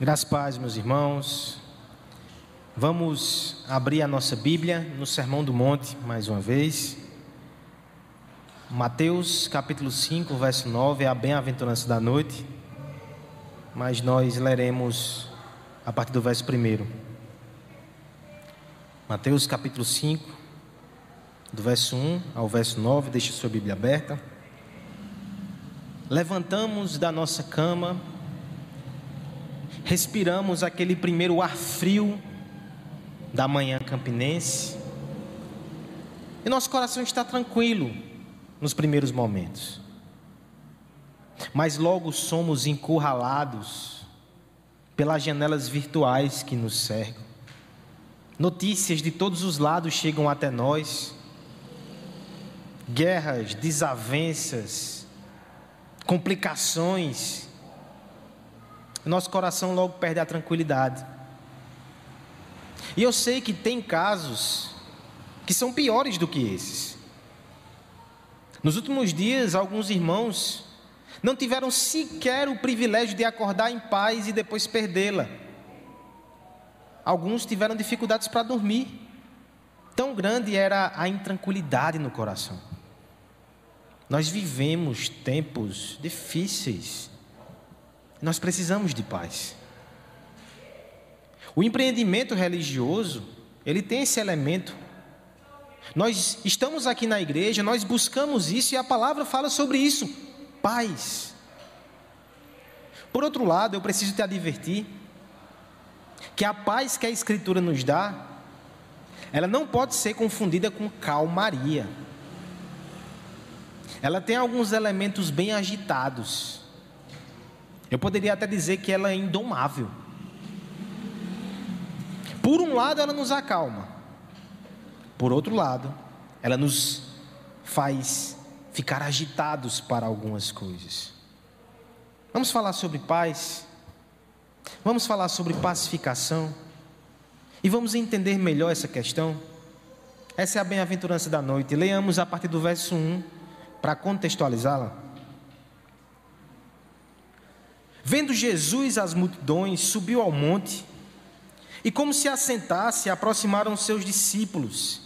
Graças paz, meus irmãos. Vamos abrir a nossa Bíblia no Sermão do Monte mais uma vez. Mateus capítulo 5, verso 9 é a bem-aventurança da noite, mas nós leremos a partir do verso 1. Mateus capítulo 5, do verso 1 ao verso 9, deixe sua Bíblia aberta. Levantamos da nossa cama, respiramos aquele primeiro ar frio da manhã campinense, e nosso coração está tranquilo nos primeiros momentos, mas logo somos encurralados pelas janelas virtuais que nos cercam. Notícias de todos os lados chegam até nós, guerras, desavenças, complicações, nosso coração logo perde a tranquilidade. E eu sei que tem casos que são piores do que esses. Nos últimos dias, alguns irmãos não tiveram sequer o privilégio de acordar em paz e depois perdê-la. Alguns tiveram dificuldades para dormir. Tão grande era a intranquilidade no coração. Nós vivemos tempos difíceis. Nós precisamos de paz. O empreendimento religioso, ele tem esse elemento. Nós estamos aqui na igreja, nós buscamos isso e a palavra fala sobre isso: paz. Por outro lado, eu preciso te advertir que a paz que a Escritura nos dá, ela não pode ser confundida com calmaria ela tem alguns elementos bem agitados. Eu poderia até dizer que ela é indomável. Por um lado, ela nos acalma. Por outro lado, ela nos faz ficar agitados para algumas coisas. Vamos falar sobre paz. Vamos falar sobre pacificação. E vamos entender melhor essa questão. Essa é a bem-aventurança da noite. Leamos a partir do verso 1 para contextualizá-la. Vendo Jesus as multidões, subiu ao monte e, como se assentasse, aproximaram seus discípulos.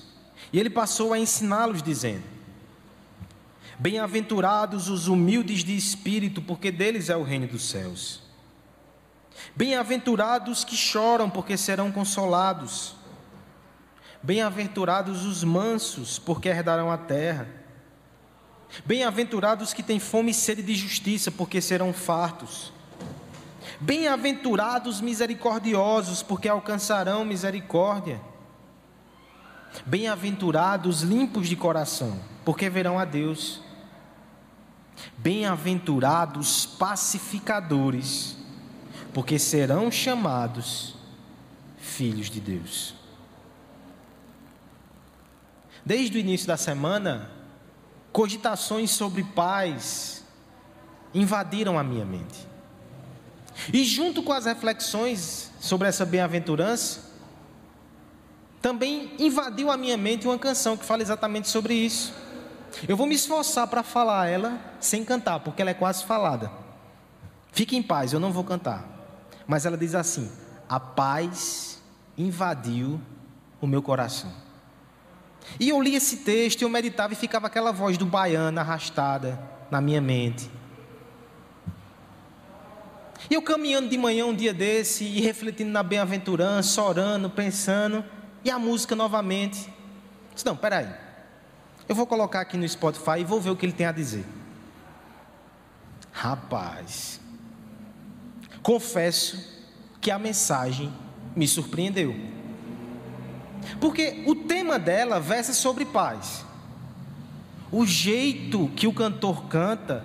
E ele passou a ensiná-los, dizendo: Bem-aventurados os humildes de espírito, porque deles é o reino dos céus. Bem-aventurados que choram, porque serão consolados. Bem-aventurados os mansos, porque herdarão a terra. Bem-aventurados que têm fome e sede de justiça, porque serão fartos. Bem-aventurados misericordiosos, porque alcançarão misericórdia. Bem-aventurados limpos de coração, porque verão a Deus. Bem-aventurados pacificadores, porque serão chamados filhos de Deus. Desde o início da semana, cogitações sobre paz invadiram a minha mente. E junto com as reflexões sobre essa bem-aventurança, também invadiu a minha mente uma canção que fala exatamente sobre isso. Eu vou me esforçar para falar ela sem cantar, porque ela é quase falada. Fique em paz, eu não vou cantar. Mas ela diz assim: A paz invadiu o meu coração. E eu li esse texto, eu meditava e ficava aquela voz do baiano arrastada na minha mente. E eu caminhando de manhã um dia desse e refletindo na bem-aventurança, orando, pensando, e a música novamente. Disse, não, peraí. Eu vou colocar aqui no Spotify e vou ver o que ele tem a dizer. Rapaz, confesso que a mensagem me surpreendeu. Porque o tema dela versa sobre paz. O jeito que o cantor canta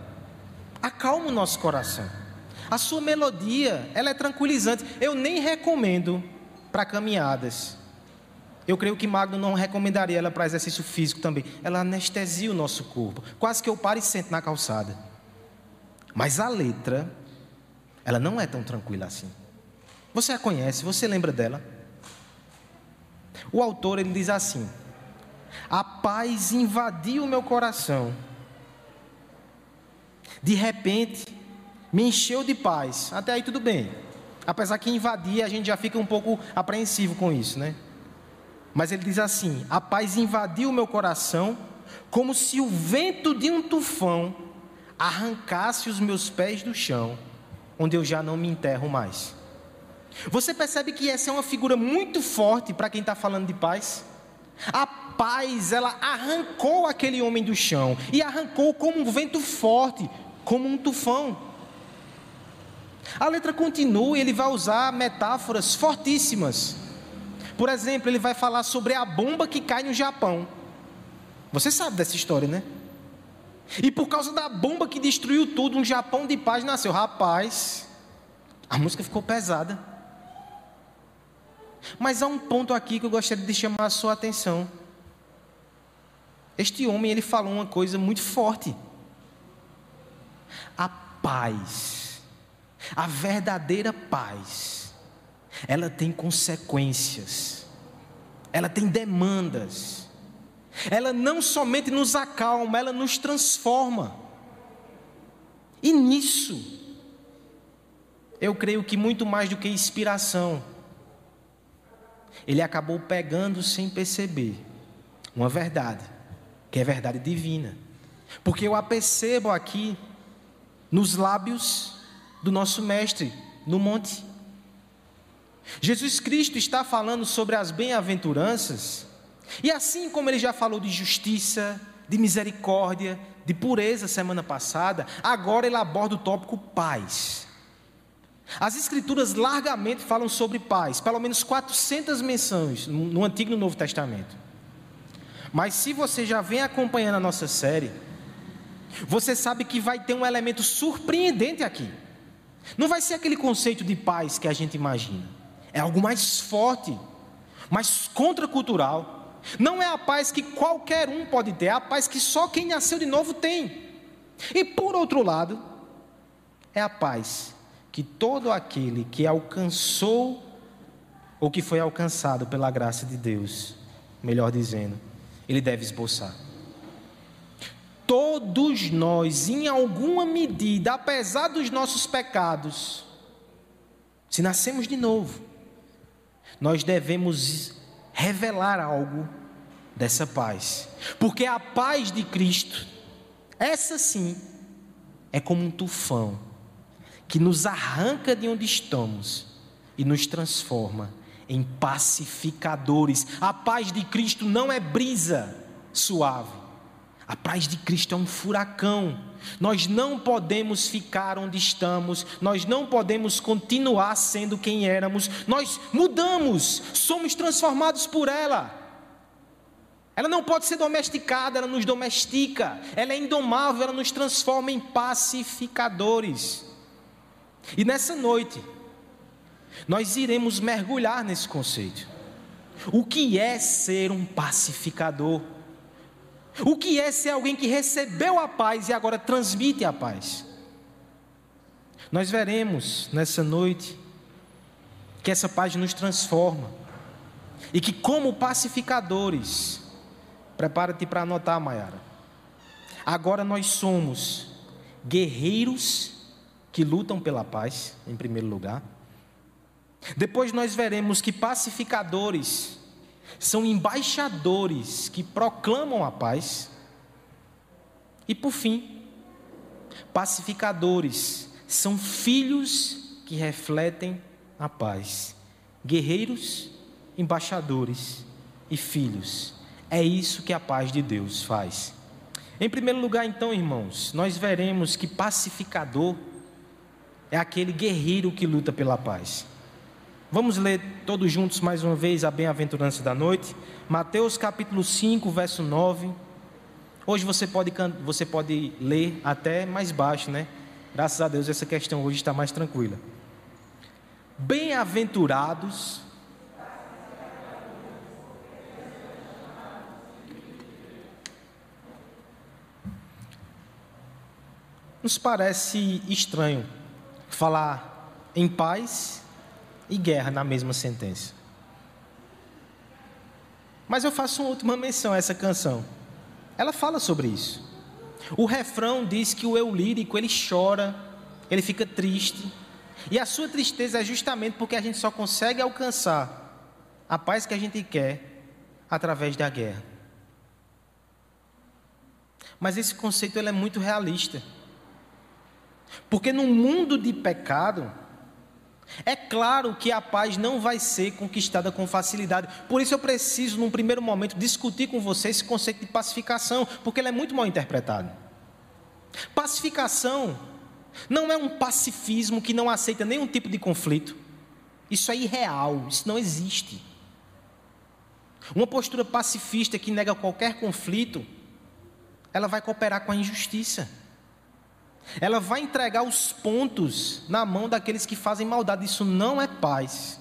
acalma o nosso coração. A sua melodia, ela é tranquilizante. Eu nem recomendo para caminhadas. Eu creio que Magno não recomendaria ela para exercício físico também. Ela anestesia o nosso corpo. Quase que eu paro e sento na calçada. Mas a letra, ela não é tão tranquila assim. Você a conhece, você lembra dela? O autor ele diz assim: A paz invadiu o meu coração. De repente, me encheu de paz. Até aí tudo bem. Apesar que invadir, a gente já fica um pouco apreensivo com isso, né? Mas ele diz assim: A paz invadiu o meu coração, como se o vento de um tufão arrancasse os meus pés do chão, onde eu já não me enterro mais. Você percebe que essa é uma figura muito forte para quem está falando de paz? A paz, ela arrancou aquele homem do chão e arrancou como um vento forte, como um tufão. A letra continua e ele vai usar metáforas fortíssimas. Por exemplo, ele vai falar sobre a bomba que cai no Japão. Você sabe dessa história, né? E por causa da bomba que destruiu tudo, um Japão de paz nasceu. Rapaz, a música ficou pesada. Mas há um ponto aqui que eu gostaria de chamar a sua atenção. Este homem, ele falou uma coisa muito forte. A paz, a verdadeira paz, ela tem consequências, ela tem demandas, ela não somente nos acalma, ela nos transforma. E nisso, eu creio que muito mais do que inspiração, ele acabou pegando sem perceber uma verdade, que é verdade divina. Porque eu a percebo aqui nos lábios do nosso mestre no monte. Jesus Cristo está falando sobre as bem-aventuranças, e assim como ele já falou de justiça, de misericórdia, de pureza semana passada, agora ele aborda o tópico paz. As escrituras largamente falam sobre paz, pelo menos 400 menções no Antigo e no Novo Testamento. Mas se você já vem acompanhando a nossa série, você sabe que vai ter um elemento surpreendente aqui. Não vai ser aquele conceito de paz que a gente imagina. É algo mais forte, mais contracultural. Não é a paz que qualquer um pode ter, é a paz que só quem nasceu de novo tem. E por outro lado, é a paz que todo aquele que alcançou ou que foi alcançado pela graça de Deus, melhor dizendo, ele deve esboçar. Todos nós, em alguma medida, apesar dos nossos pecados, se nascemos de novo, nós devemos revelar algo dessa paz, porque a paz de Cristo, essa sim, é como um tufão que nos arranca de onde estamos e nos transforma em pacificadores. A paz de Cristo não é brisa suave. A paz de Cristo é um furacão. Nós não podemos ficar onde estamos, nós não podemos continuar sendo quem éramos. Nós mudamos, somos transformados por ela. Ela não pode ser domesticada, ela nos domestica. Ela é indomável, ela nos transforma em pacificadores. E nessa noite, nós iremos mergulhar nesse conceito. O que é ser um pacificador? O que é ser alguém que recebeu a paz e agora transmite a paz? Nós veremos nessa noite que essa paz nos transforma e que, como pacificadores, prepara-te para anotar, Mayara. Agora nós somos guerreiros que lutam pela paz, em primeiro lugar. Depois nós veremos que pacificadores são embaixadores que proclamam a paz. E por fim, pacificadores são filhos que refletem a paz. Guerreiros, embaixadores e filhos. É isso que a paz de Deus faz. Em primeiro lugar, então, irmãos, nós veremos que pacificador é aquele guerreiro que luta pela paz. Vamos ler todos juntos mais uma vez a bem-aventurança da noite. Mateus capítulo 5, verso 9. Hoje você pode, você pode ler até mais baixo, né? Graças a Deus essa questão hoje está mais tranquila. Bem-aventurados. Nos parece estranho falar em paz e guerra na mesma sentença. Mas eu faço uma última menção a essa canção. Ela fala sobre isso. O refrão diz que o eu lírico ele chora, ele fica triste, E a sua tristeza é justamente porque a gente só consegue alcançar a paz que a gente quer através da guerra. Mas esse conceito ele é muito realista. Porque no mundo de pecado, é claro que a paz não vai ser conquistada com facilidade. Por isso eu preciso, num primeiro momento, discutir com você esse conceito de pacificação, porque ele é muito mal interpretado. Pacificação não é um pacifismo que não aceita nenhum tipo de conflito. Isso é irreal, isso não existe. Uma postura pacifista que nega qualquer conflito, ela vai cooperar com a injustiça. Ela vai entregar os pontos na mão daqueles que fazem maldade. Isso não é paz.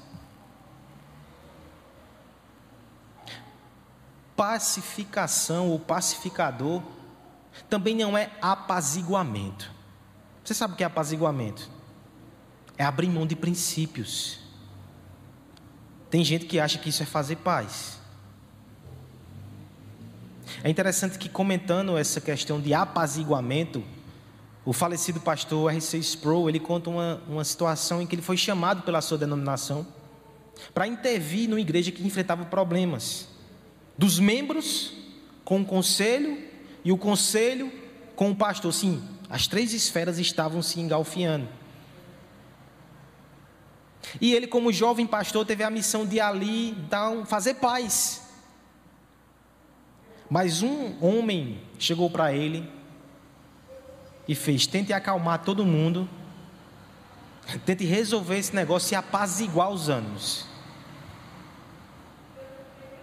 Pacificação ou pacificador também não é apaziguamento. Você sabe o que é apaziguamento? É abrir mão de princípios. Tem gente que acha que isso é fazer paz. É interessante que, comentando essa questão de apaziguamento, o falecido pastor R.C. Sproul, ele conta uma, uma situação em que ele foi chamado pela sua denominação para intervir numa igreja que enfrentava problemas dos membros com o conselho e o conselho com o pastor. Sim, as três esferas estavam se engalfiando. E ele, como jovem pastor, teve a missão de ali dar um, fazer paz. Mas um homem chegou para ele e fez: tente acalmar todo mundo, tente resolver esse negócio e apaziguar os ânimos.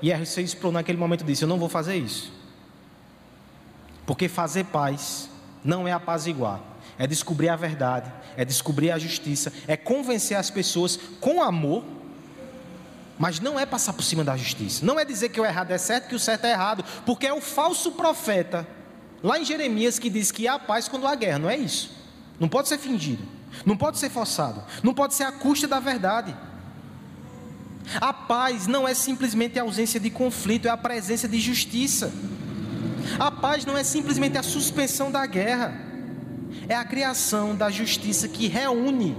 E R.C. Sproul naquele momento disse: Eu não vou fazer isso. Porque fazer paz não é apaziguar, é descobrir a verdade, é descobrir a justiça, é convencer as pessoas com amor, mas não é passar por cima da justiça. Não é dizer que o errado é certo, que o certo é errado, porque é o falso profeta Lá em Jeremias que diz que há paz quando há guerra, não é isso. Não pode ser fingido, não pode ser forçado, não pode ser a custa da verdade. A paz não é simplesmente a ausência de conflito, é a presença de justiça. A paz não é simplesmente a suspensão da guerra, é a criação da justiça que reúne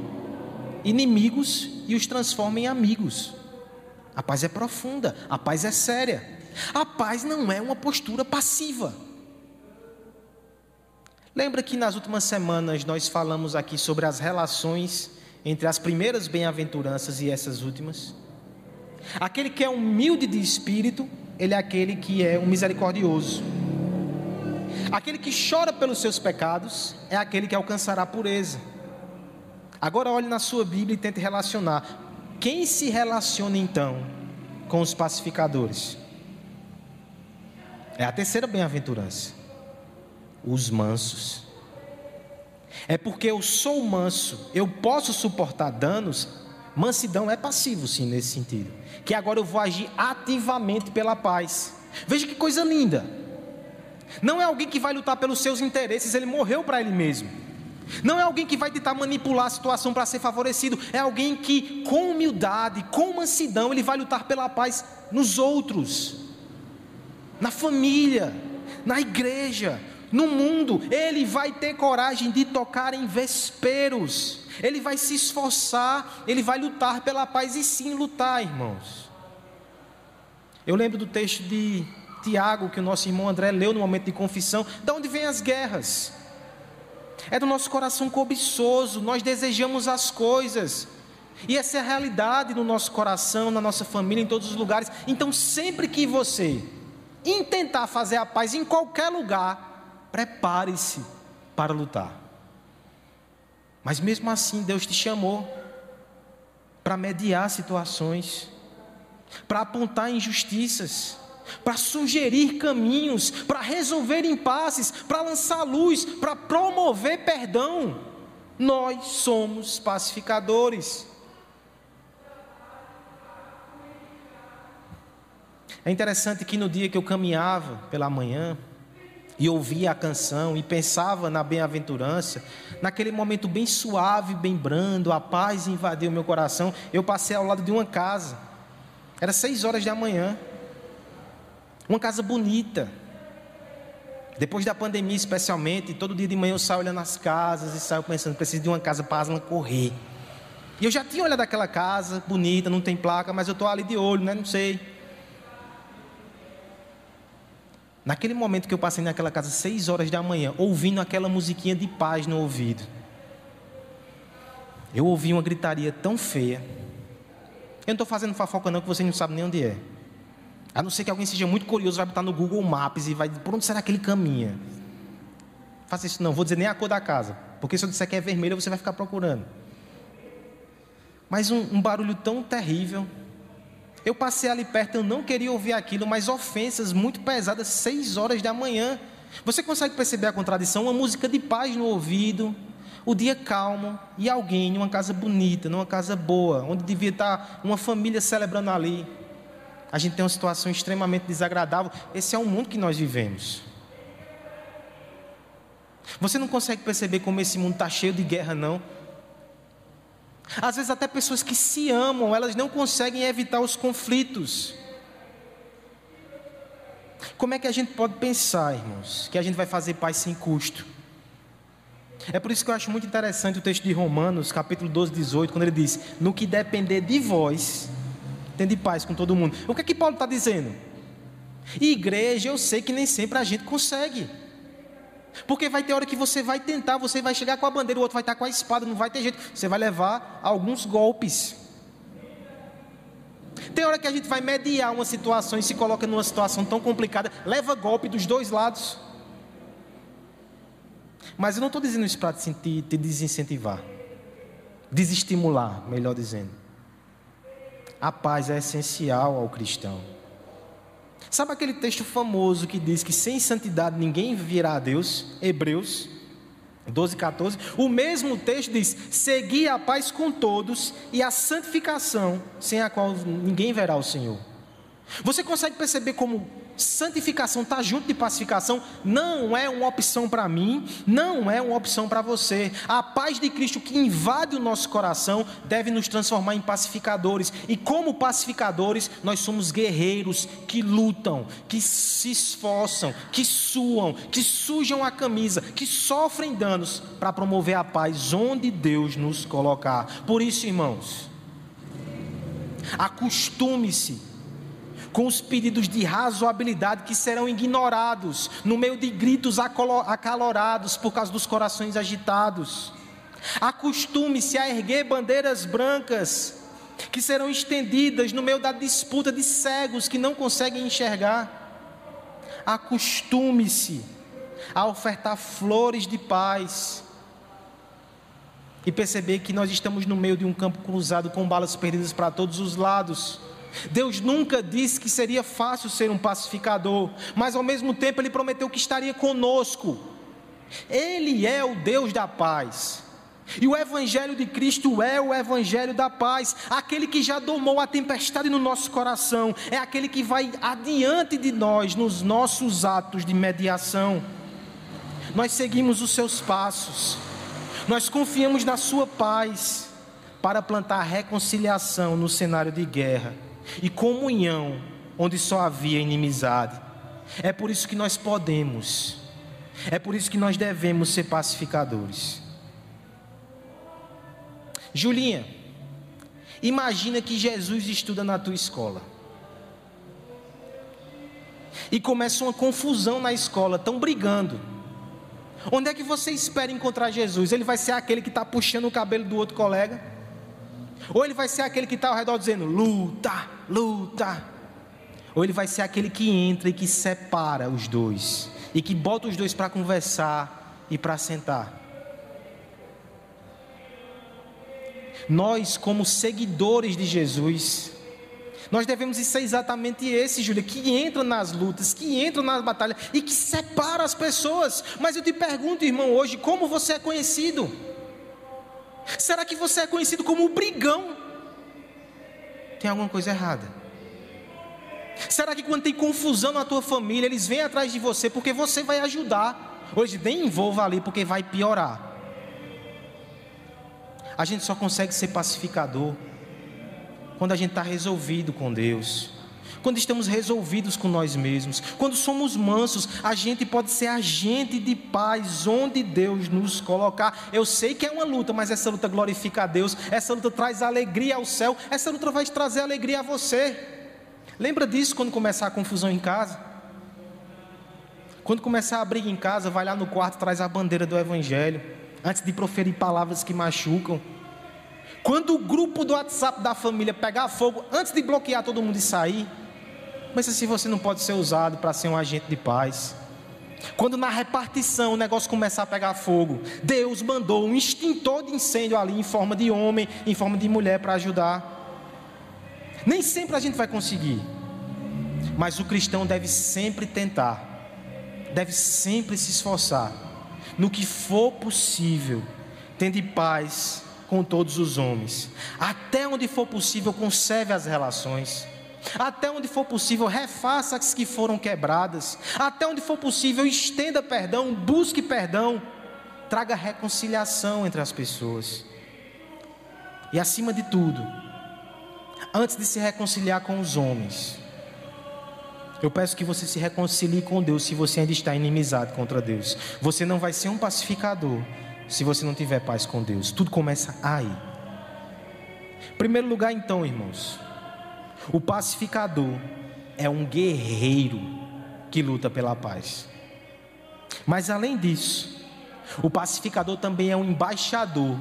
inimigos e os transforma em amigos. A paz é profunda, a paz é séria. A paz não é uma postura passiva. Lembra que nas últimas semanas nós falamos aqui sobre as relações entre as primeiras bem-aventuranças e essas últimas? Aquele que é humilde de espírito, ele é aquele que é um misericordioso. Aquele que chora pelos seus pecados é aquele que alcançará a pureza. Agora olhe na sua Bíblia e tente relacionar. Quem se relaciona então com os pacificadores? É a terceira bem-aventurança os mansos. É porque eu sou manso, eu posso suportar danos. Mansidão é passivo, sim, nesse sentido. Que agora eu vou agir ativamente pela paz. Veja que coisa linda. Não é alguém que vai lutar pelos seus interesses, ele morreu para ele mesmo. Não é alguém que vai tentar manipular a situação para ser favorecido, é alguém que, com humildade, com mansidão, ele vai lutar pela paz nos outros, na família, na igreja, no mundo, ele vai ter coragem de tocar em vesperos, ele vai se esforçar, ele vai lutar pela paz e sim lutar, irmãos. Eu lembro do texto de Tiago que o nosso irmão André leu no momento de confissão, de onde vêm as guerras? É do nosso coração cobiçoso, nós desejamos as coisas. E essa é a realidade no nosso coração, na nossa família, em todos os lugares. Então, sempre que você intentar fazer a paz em qualquer lugar, prepare-se para lutar. Mas mesmo assim, Deus te chamou para mediar situações, para apontar injustiças, para sugerir caminhos, para resolver impasses, para lançar luz, para promover perdão. Nós somos pacificadores. É interessante que no dia que eu caminhava pela manhã, e ouvia a canção e pensava na bem-aventurança, naquele momento bem suave, bem brando, a paz invadiu meu coração. Eu passei ao lado de uma casa, era seis horas da manhã, uma casa bonita. Depois da pandemia, especialmente, todo dia de manhã eu saio olhando as casas e saio pensando: preciso de uma casa para Aslan correr. E eu já tinha olhado aquela casa, bonita, não tem placa, mas eu estou ali de olho, né? Não sei. Naquele momento que eu passei naquela casa, seis horas da manhã, ouvindo aquela musiquinha de paz no ouvido, eu ouvi uma gritaria tão feia. Eu não estou fazendo fofoca não, que vocês não sabem nem onde é. A não ser que alguém seja muito curioso, vai botar no Google Maps e vai, por onde será que ele caminha? Faça isso não, vou dizer nem a cor da casa, porque se eu disser que é vermelha, você vai ficar procurando. Mas um, um barulho tão terrível. Eu passei ali perto, eu não queria ouvir aquilo, mas ofensas muito pesadas, seis horas da manhã. Você consegue perceber a contradição? Uma música de paz no ouvido, o dia calmo e alguém em uma casa bonita, numa casa boa, onde devia estar uma família celebrando ali. A gente tem uma situação extremamente desagradável. Esse é o mundo que nós vivemos. Você não consegue perceber como esse mundo está cheio de guerra, não. Às vezes, até pessoas que se amam, elas não conseguem evitar os conflitos. Como é que a gente pode pensar, irmãos, que a gente vai fazer paz sem custo? É por isso que eu acho muito interessante o texto de Romanos, capítulo 12, 18, quando ele diz: No que depender de vós, tende paz com todo mundo. O que é que Paulo está dizendo? Igreja, eu sei que nem sempre a gente consegue. Porque vai ter hora que você vai tentar, você vai chegar com a bandeira, o outro vai estar com a espada, não vai ter jeito. Você vai levar alguns golpes. Tem hora que a gente vai mediar uma situação e se coloca numa situação tão complicada, leva golpe dos dois lados. Mas eu não estou dizendo isso para te, te desincentivar, desestimular, melhor dizendo. A paz é essencial ao cristão. Sabe aquele texto famoso que diz que sem santidade ninguém virá a Deus? Hebreus 12, 14. O mesmo texto diz: Segui a paz com todos e a santificação, sem a qual ninguém verá o Senhor. Você consegue perceber como santificação está junto de pacificação, não é uma opção para mim, não é uma opção para você. A paz de Cristo que invade o nosso coração deve nos transformar em pacificadores, e como pacificadores, nós somos guerreiros que lutam, que se esforçam, que suam, que sujam a camisa, que sofrem danos para promover a paz onde Deus nos colocar. Por isso, irmãos, acostume-se com os pedidos de razoabilidade que serão ignorados no meio de gritos acalorados por causa dos corações agitados. Acostume-se a erguer bandeiras brancas que serão estendidas no meio da disputa de cegos que não conseguem enxergar. Acostume-se a ofertar flores de paz e perceber que nós estamos no meio de um campo cruzado com balas perdidas para todos os lados. Deus nunca disse que seria fácil ser um pacificador, mas ao mesmo tempo Ele prometeu que estaria conosco. Ele é o Deus da paz. E o Evangelho de Cristo é o Evangelho da paz, aquele que já domou a tempestade no nosso coração, é aquele que vai adiante de nós nos nossos atos de mediação. Nós seguimos os seus passos, nós confiamos na Sua paz para plantar reconciliação no cenário de guerra e comunhão onde só havia inimizade. É por isso que nós podemos, é por isso que nós devemos ser pacificadores. Julinha, imagina que Jesus estuda na tua escola. E começa uma confusão na escola, estão brigando. Onde é que você espera encontrar Jesus? Ele vai ser aquele que está puxando o cabelo do outro colega? Ou ele vai ser aquele que está ao redor dizendo: luta, luta. Ou ele vai ser aquele que entra e que separa os dois. E que bota os dois para conversar e para sentar. Nós, como seguidores de Jesus, nós devemos ser exatamente esse, Júlia, que entra nas lutas, que entra nas batalhas e que separa as pessoas. Mas eu te pergunto, irmão, hoje, como você é conhecido? Será que você é conhecido como o brigão? Tem alguma coisa errada. Será que quando tem confusão na tua família, eles vêm atrás de você porque você vai ajudar? Hoje nem envolva ali porque vai piorar. A gente só consegue ser pacificador quando a gente está resolvido com Deus, quando estamos resolvidos com nós mesmos, quando somos mansos, a gente pode ser agente de paz onde Deus nos colocar. Eu sei que é uma luta, mas essa luta glorifica a Deus, essa luta traz alegria ao céu, essa luta vai trazer alegria a você. Lembra disso quando começar a confusão em casa? Quando começar a briga em casa, vai lá no quarto, traz a bandeira do Evangelho, antes de proferir palavras que machucam. Quando o grupo do WhatsApp da família pegar fogo, antes de bloquear todo mundo e sair, mas se você não pode ser usado para ser um agente de paz. Quando na repartição o negócio começar a pegar fogo, Deus mandou um extintor de incêndio ali em forma de homem, em forma de mulher para ajudar. Nem sempre a gente vai conseguir, mas o cristão deve sempre tentar, deve sempre se esforçar, no que for possível, tendo paz com todos os homens, até onde for possível, conserve as relações. Até onde for possível, refaça as que foram quebradas. Até onde for possível, estenda perdão, busque perdão, traga reconciliação entre as pessoas. E acima de tudo, antes de se reconciliar com os homens, eu peço que você se reconcilie com Deus se você ainda está inimizado contra Deus. Você não vai ser um pacificador se você não tiver paz com Deus. Tudo começa aí. Primeiro lugar, então, irmãos, o pacificador é um guerreiro que luta pela paz. Mas além disso, o pacificador também é um embaixador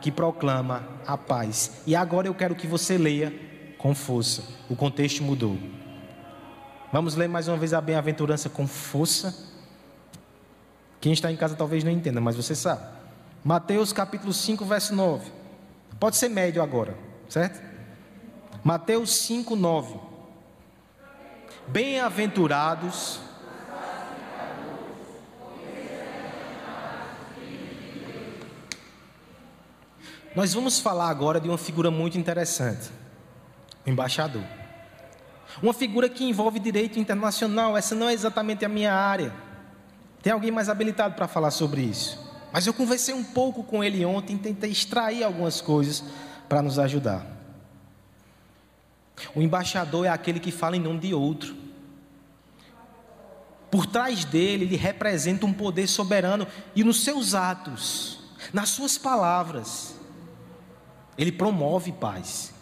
que proclama a paz. E agora eu quero que você leia com força. O contexto mudou. Vamos ler mais uma vez a bem-aventurança com força. Quem está em casa talvez não entenda, mas você sabe. Mateus capítulo 5, verso 9. Pode ser médio agora, certo? Mateus 5, 9. Bem-aventurados. Nós vamos falar agora de uma figura muito interessante o embaixador. Uma figura que envolve direito internacional, essa não é exatamente a minha área. Tem alguém mais habilitado para falar sobre isso? Mas eu conversei um pouco com ele ontem, tentei extrair algumas coisas para nos ajudar. O embaixador é aquele que fala em nome de outro. Por trás dele, ele representa um poder soberano e nos seus atos, nas suas palavras, ele promove paz.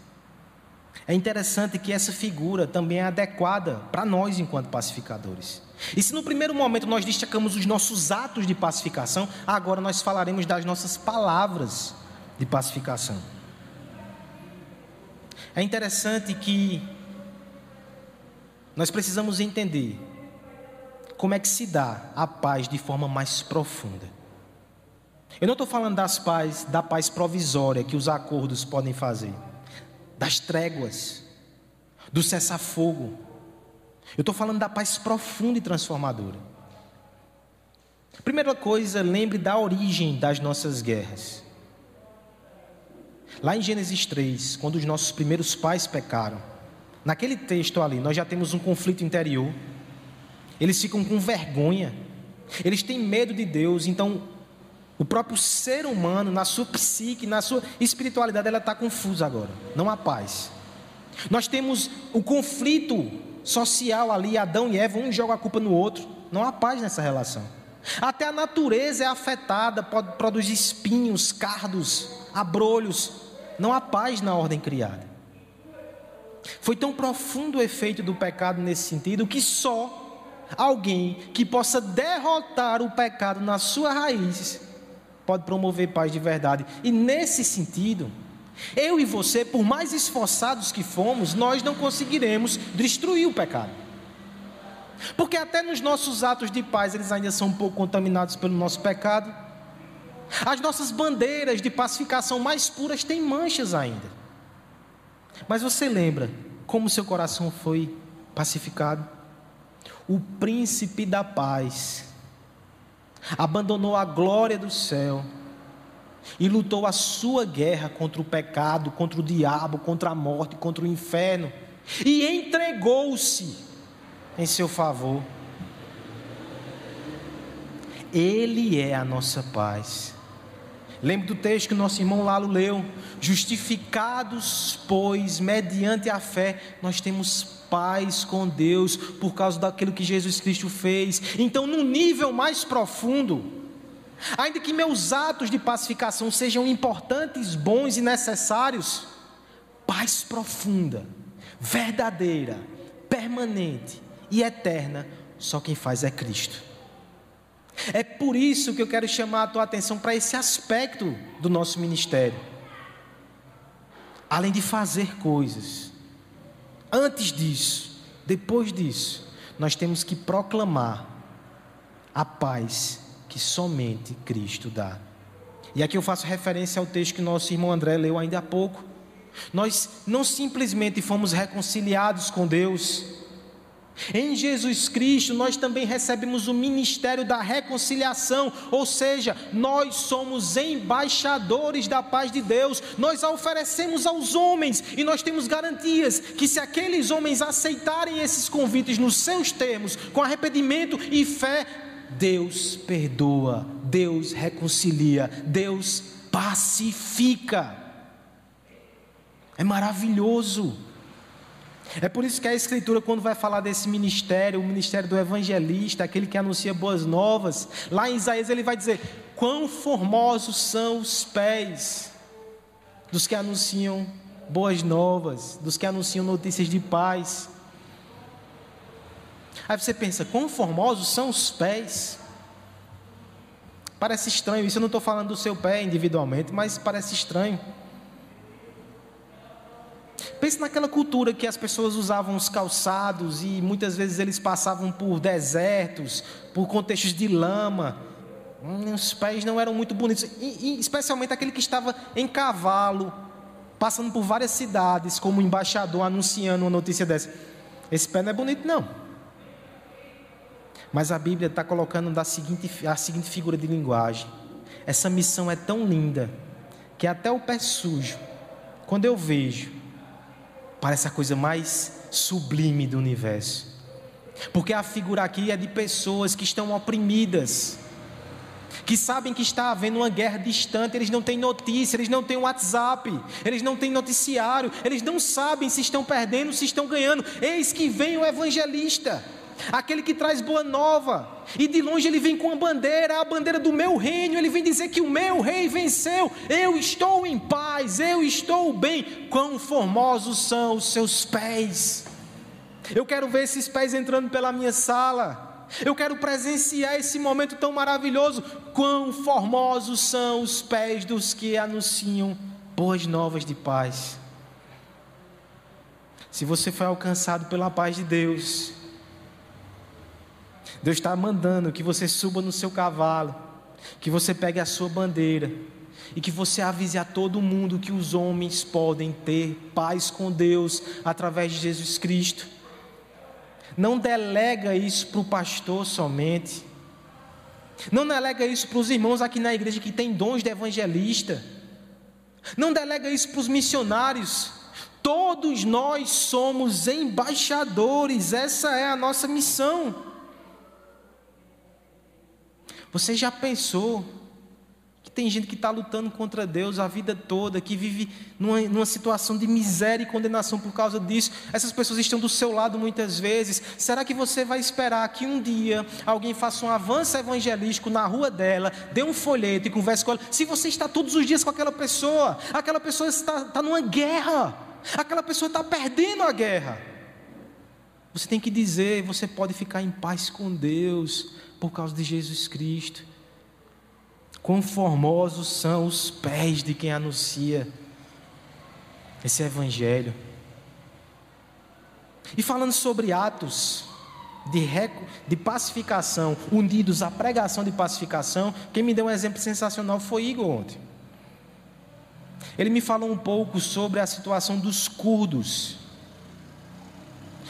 É interessante que essa figura também é adequada para nós enquanto pacificadores. E se no primeiro momento nós destacamos os nossos atos de pacificação, agora nós falaremos das nossas palavras de pacificação. É interessante que nós precisamos entender como é que se dá a paz de forma mais profunda. Eu não estou falando das paz, da paz provisória que os acordos podem fazer das tréguas, do cessar-fogo. Eu estou falando da paz profunda e transformadora. Primeira coisa, lembre da origem das nossas guerras. Lá em Gênesis 3, quando os nossos primeiros pais pecaram, naquele texto ali, nós já temos um conflito interior. Eles ficam com vergonha, eles têm medo de Deus, então o próprio ser humano, na sua psique, na sua espiritualidade, ela está confusa agora. Não há paz. Nós temos o conflito social ali, Adão e Eva, um joga a culpa no outro. Não há paz nessa relação. Até a natureza é afetada, pode produzir espinhos, cardos, abrolhos. Não há paz na ordem criada. Foi tão profundo o efeito do pecado nesse sentido que só alguém que possa derrotar o pecado na sua raiz pode promover paz de verdade. E nesse sentido, eu e você, por mais esforçados que fomos, nós não conseguiremos destruir o pecado. Porque até nos nossos atos de paz eles ainda são um pouco contaminados pelo nosso pecado. As nossas bandeiras de pacificação mais puras têm manchas ainda. Mas você lembra como seu coração foi pacificado? O príncipe da paz abandonou a glória do céu e lutou a sua guerra contra o pecado, contra o diabo, contra a morte, contra o inferno e entregou-se em seu favor. Ele é a nossa paz. Lembre do texto que nosso irmão Lalo leu: Justificados, pois, mediante a fé, nós temos paz com Deus por causa daquilo que Jesus Cristo fez. Então, no nível mais profundo, ainda que meus atos de pacificação sejam importantes, bons e necessários, paz profunda, verdadeira, permanente e eterna, só quem faz é Cristo. É por isso que eu quero chamar a tua atenção para esse aspecto do nosso ministério. Além de fazer coisas, antes disso, depois disso, nós temos que proclamar a paz que somente Cristo dá. E aqui eu faço referência ao texto que nosso irmão André leu ainda há pouco. Nós não simplesmente fomos reconciliados com Deus, em Jesus Cristo, nós também recebemos o ministério da reconciliação, ou seja, nós somos embaixadores da paz de Deus, nós a oferecemos aos homens e nós temos garantias que, se aqueles homens aceitarem esses convites nos seus termos, com arrependimento e fé, Deus perdoa, Deus reconcilia, Deus pacifica. É maravilhoso. É por isso que a Escritura, quando vai falar desse ministério, o ministério do evangelista, aquele que anuncia boas novas, lá em Isaías ele vai dizer: Quão formosos são os pés dos que anunciam boas novas, dos que anunciam notícias de paz. Aí você pensa: Quão formosos são os pés? Parece estranho, isso eu não estou falando do seu pé individualmente, mas parece estranho. Pense naquela cultura que as pessoas usavam os calçados e muitas vezes eles passavam por desertos, por contextos de lama. Hum, os pés não eram muito bonitos, e, e, especialmente aquele que estava em cavalo, passando por várias cidades, como embaixador anunciando uma notícia dessa. Esse pé não é bonito, não. Mas a Bíblia está colocando da seguinte, a seguinte figura de linguagem. Essa missão é tão linda que até o pé sujo, quando eu vejo, parece a coisa mais sublime do universo. Porque a figura aqui é de pessoas que estão oprimidas, que sabem que está havendo uma guerra distante, eles não têm notícia, eles não têm WhatsApp, eles não têm noticiário, eles não sabem se estão perdendo, se estão ganhando. Eis que vem o evangelista aquele que traz boa nova, e de longe ele vem com a bandeira, a bandeira do meu reino, ele vem dizer que o meu rei venceu, eu estou em paz, eu estou bem. Quão formosos são os seus pés! Eu quero ver esses pés entrando pela minha sala. Eu quero presenciar esse momento tão maravilhoso. Quão formosos são os pés dos que anunciam boas novas de paz. Se você foi alcançado pela paz de Deus, Deus está mandando que você suba no seu cavalo, que você pegue a sua bandeira e que você avise a todo mundo que os homens podem ter paz com Deus através de Jesus Cristo. Não delega isso para o pastor somente. Não delega isso para os irmãos aqui na igreja que têm dons de evangelista. Não delega isso para os missionários. Todos nós somos embaixadores, essa é a nossa missão. Você já pensou que tem gente que está lutando contra Deus a vida toda, que vive numa, numa, situação de miséria e condenação por causa disso? Essas pessoas estão do seu lado muitas vezes. Será que você vai esperar que um dia alguém faça um avanço evangelístico na rua dela, dê um folheto e converse com ela? Se você está todos os dias com aquela pessoa, aquela pessoa está, está numa guerra, aquela pessoa está perdendo a guerra. Você tem que dizer, você pode ficar em paz com Deus por causa de Jesus Cristo. Quão formosos são os pés de quem anuncia esse Evangelho. E falando sobre atos de, de pacificação, unidos à pregação de pacificação, quem me deu um exemplo sensacional foi Igor ontem. Ele me falou um pouco sobre a situação dos curdos,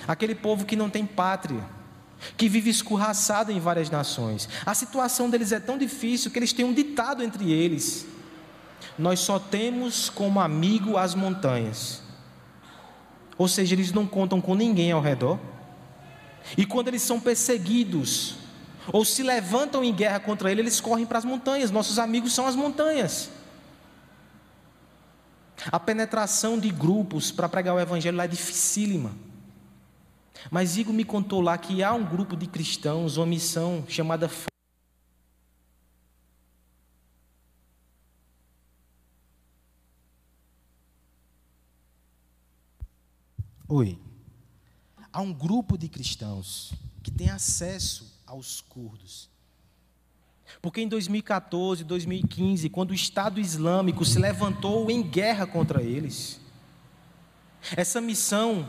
aquele povo que não tem pátria que vive escorraçado em várias nações. A situação deles é tão difícil que eles têm um ditado entre eles: Nós só temos como amigo as montanhas. Ou seja, eles não contam com ninguém ao redor. E quando eles são perseguidos ou se levantam em guerra contra ele, eles correm para as montanhas. Nossos amigos são as montanhas. A penetração de grupos para pregar o evangelho lá é dificílima. Mas Igor me contou lá que há um grupo de cristãos, uma missão chamada Oi. Há um grupo de cristãos que tem acesso aos curdos. Porque em 2014, 2015, quando o Estado Islâmico se levantou em guerra contra eles, essa missão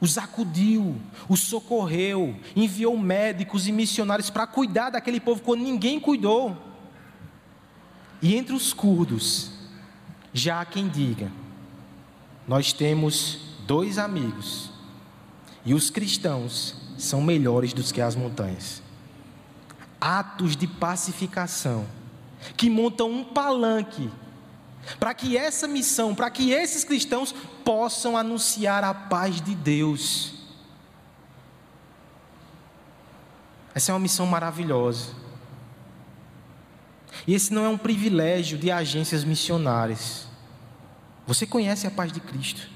os acudiu, os socorreu, enviou médicos e missionários para cuidar daquele povo quando ninguém cuidou. E entre os curdos, já há quem diga: nós temos dois amigos, e os cristãos são melhores do que as montanhas. Atos de pacificação, que montam um palanque para que essa missão, para que esses cristãos possam anunciar a paz de Deus. Essa é uma missão maravilhosa. E esse não é um privilégio de agências missionárias. Você conhece a paz de Cristo.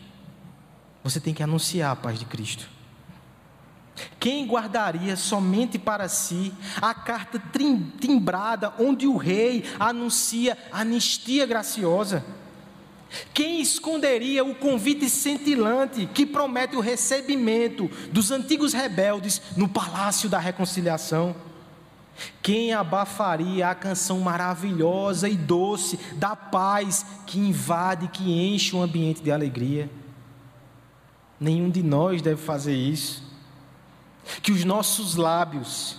Você tem que anunciar a paz de Cristo. Quem guardaria somente para si a carta timbrada onde o rei anuncia anistia graciosa? Quem esconderia o convite cintilante que promete o recebimento dos antigos rebeldes no palácio da reconciliação? Quem abafaria a canção maravilhosa e doce da paz que invade, que enche um ambiente de alegria? Nenhum de nós deve fazer isso. Que os nossos lábios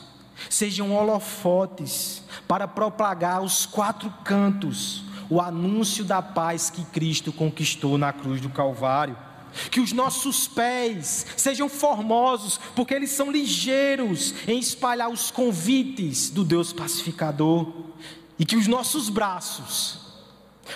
sejam holofotes para propagar os quatro cantos o anúncio da paz que Cristo conquistou na cruz do Calvário. Que os nossos pés sejam formosos, porque eles são ligeiros em espalhar os convites do Deus pacificador. E que os nossos braços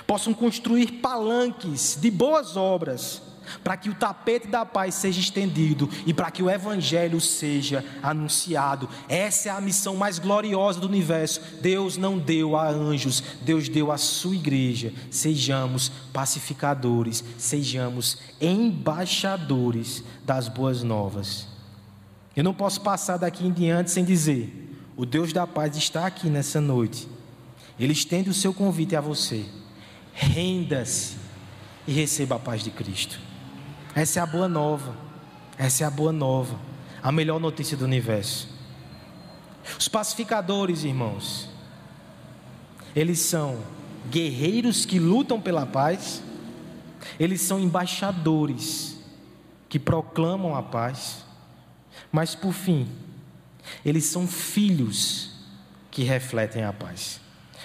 possam construir palanques de boas obras para que o tapete da paz seja estendido e para que o evangelho seja anunciado. Essa é a missão mais gloriosa do universo. Deus não deu a anjos, Deus deu à sua igreja. Sejamos pacificadores, sejamos embaixadores das boas novas. Eu não posso passar daqui em diante sem dizer: o Deus da paz está aqui nessa noite. Ele estende o seu convite a você. Renda-se e receba a paz de Cristo. Essa é a boa nova. Essa é a boa nova. A melhor notícia do universo. Os pacificadores, irmãos, eles são guerreiros que lutam pela paz, eles são embaixadores que proclamam a paz, mas por fim, eles são filhos que refletem a paz.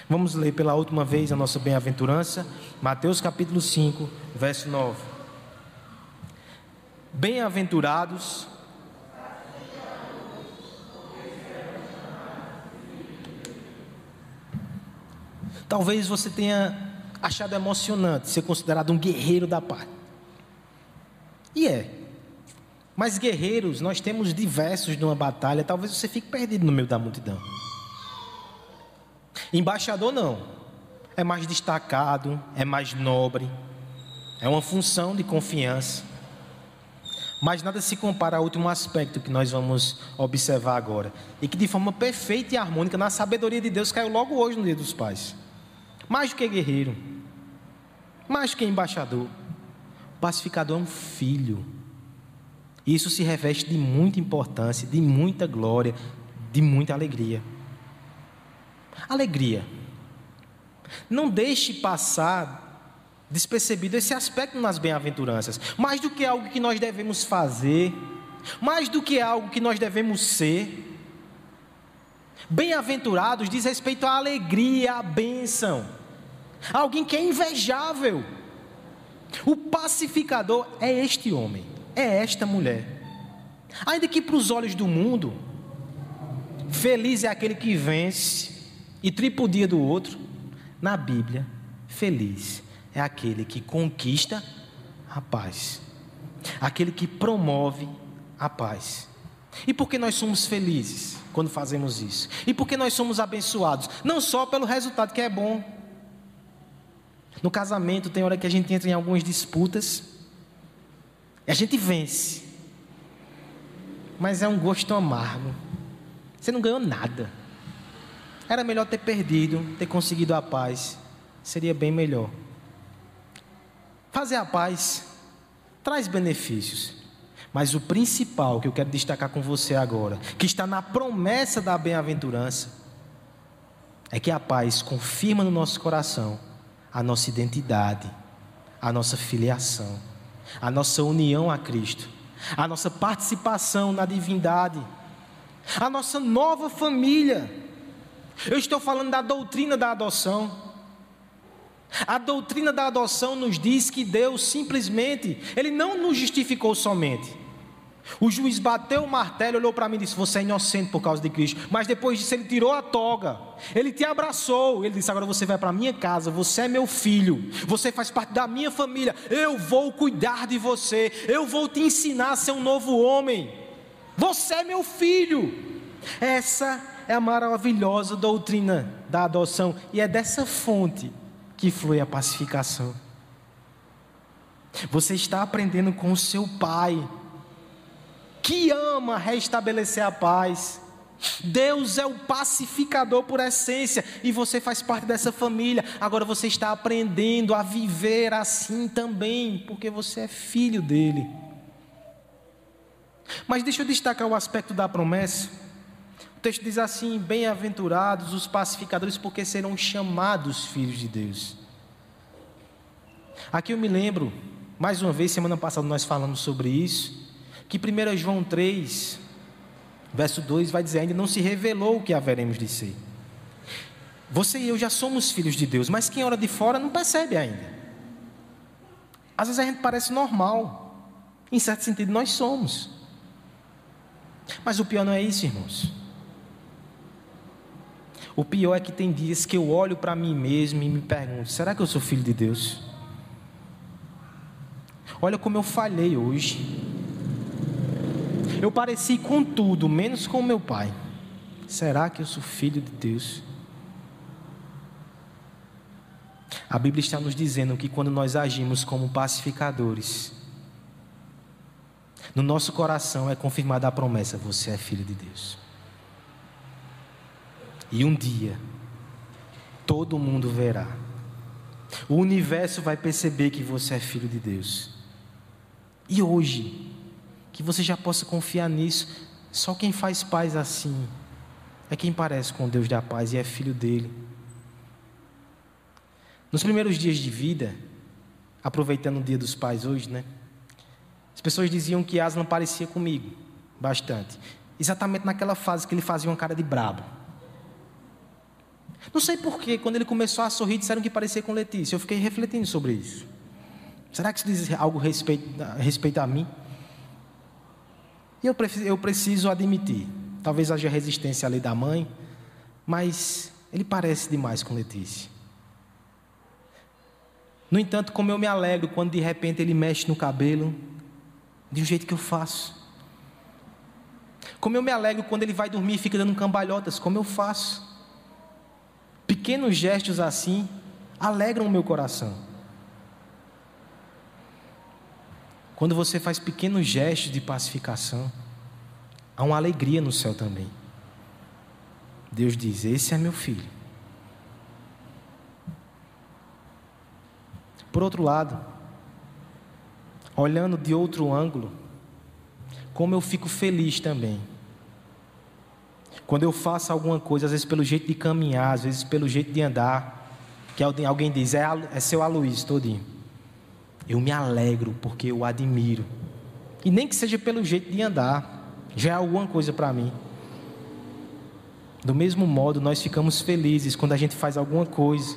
Vamos ler pela última vez a nossa bem-aventurança, Mateus capítulo 5, verso 9. Bem-aventurados. Talvez você tenha achado emocionante ser considerado um guerreiro da paz. E é. Mas guerreiros, nós temos diversos numa batalha, talvez você fique perdido no meio da multidão. Embaixador não. É mais destacado, é mais nobre. É uma função de confiança. Mas nada se compara ao último aspecto que nós vamos observar agora. E que de forma perfeita e harmônica, na sabedoria de Deus, caiu logo hoje no Dia dos Pais. Mais do que guerreiro, mais do que embaixador, o pacificador é um filho. Isso se reveste de muita importância, de muita glória, de muita alegria. Alegria. Não deixe passar despercebido esse aspecto nas bem-aventuranças. Mais do que algo que nós devemos fazer, mais do que algo que nós devemos ser. Bem-aventurados diz respeito à alegria, à bênção. Alguém que é invejável. O pacificador é este homem, é esta mulher. Ainda que para os olhos do mundo, feliz é aquele que vence e tripudia do outro, na Bíblia, feliz é aquele que conquista a paz, aquele que promove a paz. E por que nós somos felizes quando fazemos isso? E por que nós somos abençoados? Não só pelo resultado que é bom. No casamento tem hora que a gente entra em algumas disputas e a gente vence. mas é um gosto amargo. Você não ganhou nada. Era melhor ter perdido, ter conseguido a paz. Seria bem melhor. Fazer a paz traz benefícios. Mas o principal que eu quero destacar com você agora, que está na promessa da bem-aventurança, é que a paz confirma no nosso coração a nossa identidade, a nossa filiação, a nossa união a Cristo, a nossa participação na divindade, a nossa nova família. Eu estou falando da doutrina da adoção. A doutrina da adoção nos diz que Deus simplesmente, Ele não nos justificou somente. O juiz bateu o martelo, olhou para mim e disse: Você é inocente por causa de Cristo. Mas depois disso, ele tirou a toga, ele te abraçou. Ele disse: Agora você vai para minha casa, você é meu filho, você faz parte da minha família. Eu vou cuidar de você, eu vou te ensinar a ser um novo homem. Você é meu filho. Essa é a maravilhosa doutrina da adoção, e é dessa fonte que flui a pacificação. Você está aprendendo com o seu pai, que ama restabelecer a paz. Deus é o pacificador por essência e você faz parte dessa família. Agora você está aprendendo a viver assim também, porque você é filho dele. Mas deixa eu destacar o aspecto da promessa. Texto diz assim: Bem-aventurados os pacificadores, porque serão chamados filhos de Deus. Aqui eu me lembro, mais uma vez, semana passada nós falamos sobre isso, que 1 João 3, verso 2 vai dizer: Ainda não se revelou o que haveremos de ser. Você e eu já somos filhos de Deus, mas quem ora de fora não percebe ainda. Às vezes a gente parece normal, em certo sentido nós somos. Mas o pior não é isso, irmãos. O pior é que tem dias que eu olho para mim mesmo e me pergunto: será que eu sou filho de Deus? Olha como eu falhei hoje. Eu pareci com tudo, menos com meu pai. Será que eu sou filho de Deus? A Bíblia está nos dizendo que quando nós agimos como pacificadores, no nosso coração é confirmada a promessa: você é filho de Deus. E um dia, todo mundo verá. O universo vai perceber que você é filho de Deus. E hoje, que você já possa confiar nisso. Só quem faz paz assim é quem parece com Deus da paz e é filho dele. Nos primeiros dias de vida, aproveitando o dia dos pais hoje, né? As pessoas diziam que Aslan parecia comigo, bastante. Exatamente naquela fase que ele fazia uma cara de brabo. Não sei porquê, quando ele começou a sorrir, disseram que parecia com Letícia. Eu fiquei refletindo sobre isso. Será que isso diz algo a respeito, a respeito a mim? E eu, eu preciso admitir, talvez haja resistência à lei da mãe, mas ele parece demais com Letícia. No entanto, como eu me alegro quando de repente ele mexe no cabelo, de um jeito que eu faço. Como eu me alegro quando ele vai dormir e fica dando cambalhotas, como eu faço. Pequenos gestos assim alegram o meu coração. Quando você faz pequenos gestos de pacificação, há uma alegria no céu também. Deus diz: Esse é meu filho. Por outro lado, olhando de outro ângulo, como eu fico feliz também. Quando eu faço alguma coisa, às vezes pelo jeito de caminhar, às vezes pelo jeito de andar, que alguém diz, é, é seu Aloysio todinho. Eu me alegro porque eu admiro. E nem que seja pelo jeito de andar, já é alguma coisa para mim. Do mesmo modo, nós ficamos felizes quando a gente faz alguma coisa,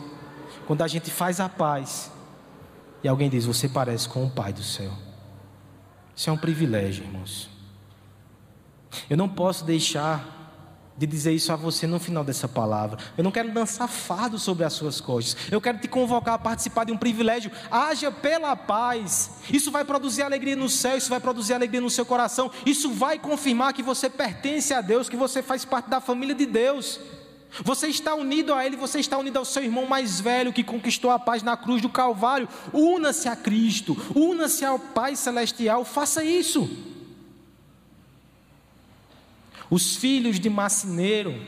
quando a gente faz a paz, e alguém diz: Você parece com o Pai do céu. Isso é um privilégio, irmãos. Eu não posso deixar de dizer isso a você no final dessa palavra. Eu não quero dançar fardo sobre as suas costas. Eu quero te convocar a participar de um privilégio. Haja pela paz. Isso vai produzir alegria no céu, isso vai produzir alegria no seu coração. Isso vai confirmar que você pertence a Deus, que você faz parte da família de Deus. Você está unido a Ele, você está unido ao seu irmão mais velho que conquistou a paz na cruz do Calvário. Una-se a Cristo, una-se ao Pai Celestial, faça isso. Os filhos de macineiro,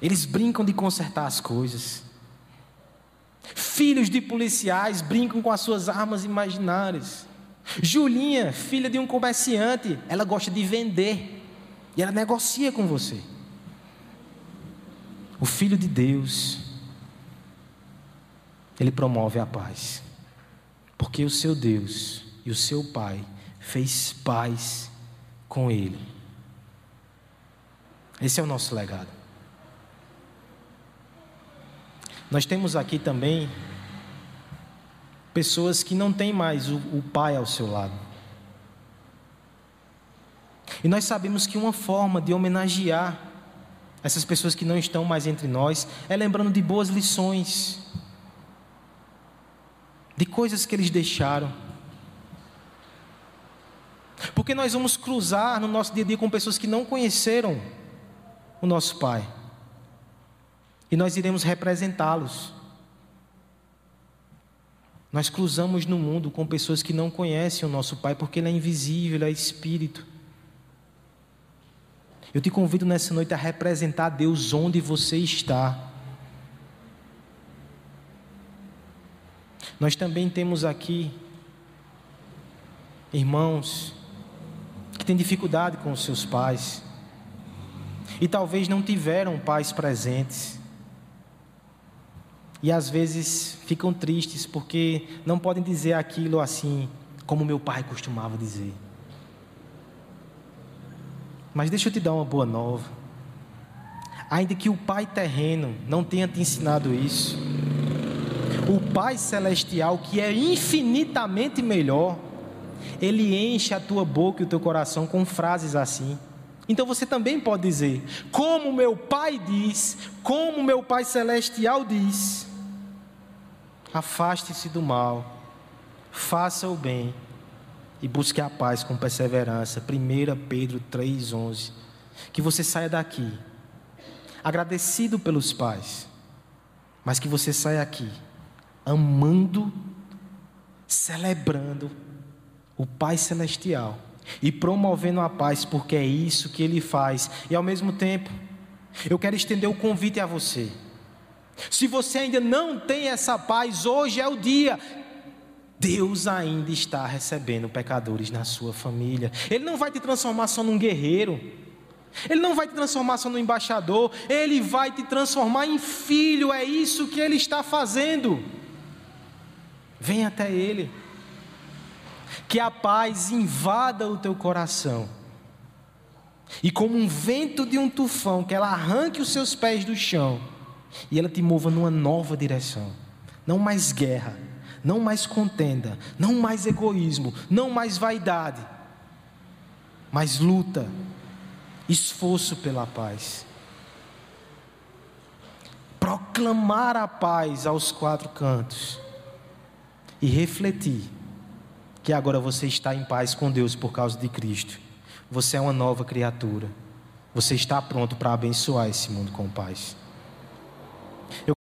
eles brincam de consertar as coisas. Filhos de policiais brincam com as suas armas imaginárias. Julinha, filha de um comerciante, ela gosta de vender e ela negocia com você. O filho de Deus, ele promove a paz, porque o seu Deus e o seu Pai fez paz com ele. Esse é o nosso legado. Nós temos aqui também pessoas que não têm mais o, o pai ao seu lado. E nós sabemos que uma forma de homenagear essas pessoas que não estão mais entre nós é lembrando de boas lições, de coisas que eles deixaram. Porque nós vamos cruzar no nosso dia a dia com pessoas que não conheceram o nosso Pai. E nós iremos representá-los. Nós cruzamos no mundo com pessoas que não conhecem o nosso Pai, porque Ele é invisível, Ele é Espírito. Eu te convido nessa noite a representar Deus onde você está. Nós também temos aqui irmãos que têm dificuldade com os seus pais e talvez não tiveram pais presentes. E às vezes ficam tristes porque não podem dizer aquilo assim, como meu pai costumava dizer. Mas deixa eu te dar uma boa nova. Ainda que o Pai terreno não tenha te ensinado isso, o Pai celestial, que é infinitamente melhor, ele enche a tua boca e o teu coração com frases assim. Então você também pode dizer: Como meu Pai diz, como meu Pai celestial diz. Afaste-se do mal, faça o bem e busque a paz com perseverança. 1 Pedro 3,11. Que você saia daqui agradecido pelos pais, mas que você saia aqui amando, celebrando o Pai Celestial e promovendo a paz, porque é isso que Ele faz. E ao mesmo tempo, eu quero estender o convite a você. Se você ainda não tem essa paz, hoje é o dia. Deus ainda está recebendo pecadores na sua família. Ele não vai te transformar só num guerreiro. Ele não vai te transformar só num embaixador. Ele vai te transformar em filho. É isso que ele está fazendo. Vem até ele. Que a paz invada o teu coração. E como um vento de um tufão, que ela arranque os seus pés do chão e ela te mova numa nova direção. Não mais guerra, não mais contenda, não mais egoísmo, não mais vaidade, mas luta, esforço pela paz. Proclamar a paz aos quatro cantos e refletir que agora você está em paz com Deus por causa de Cristo. Você é uma nova criatura. Você está pronto para abençoar esse mundo com paz. Eu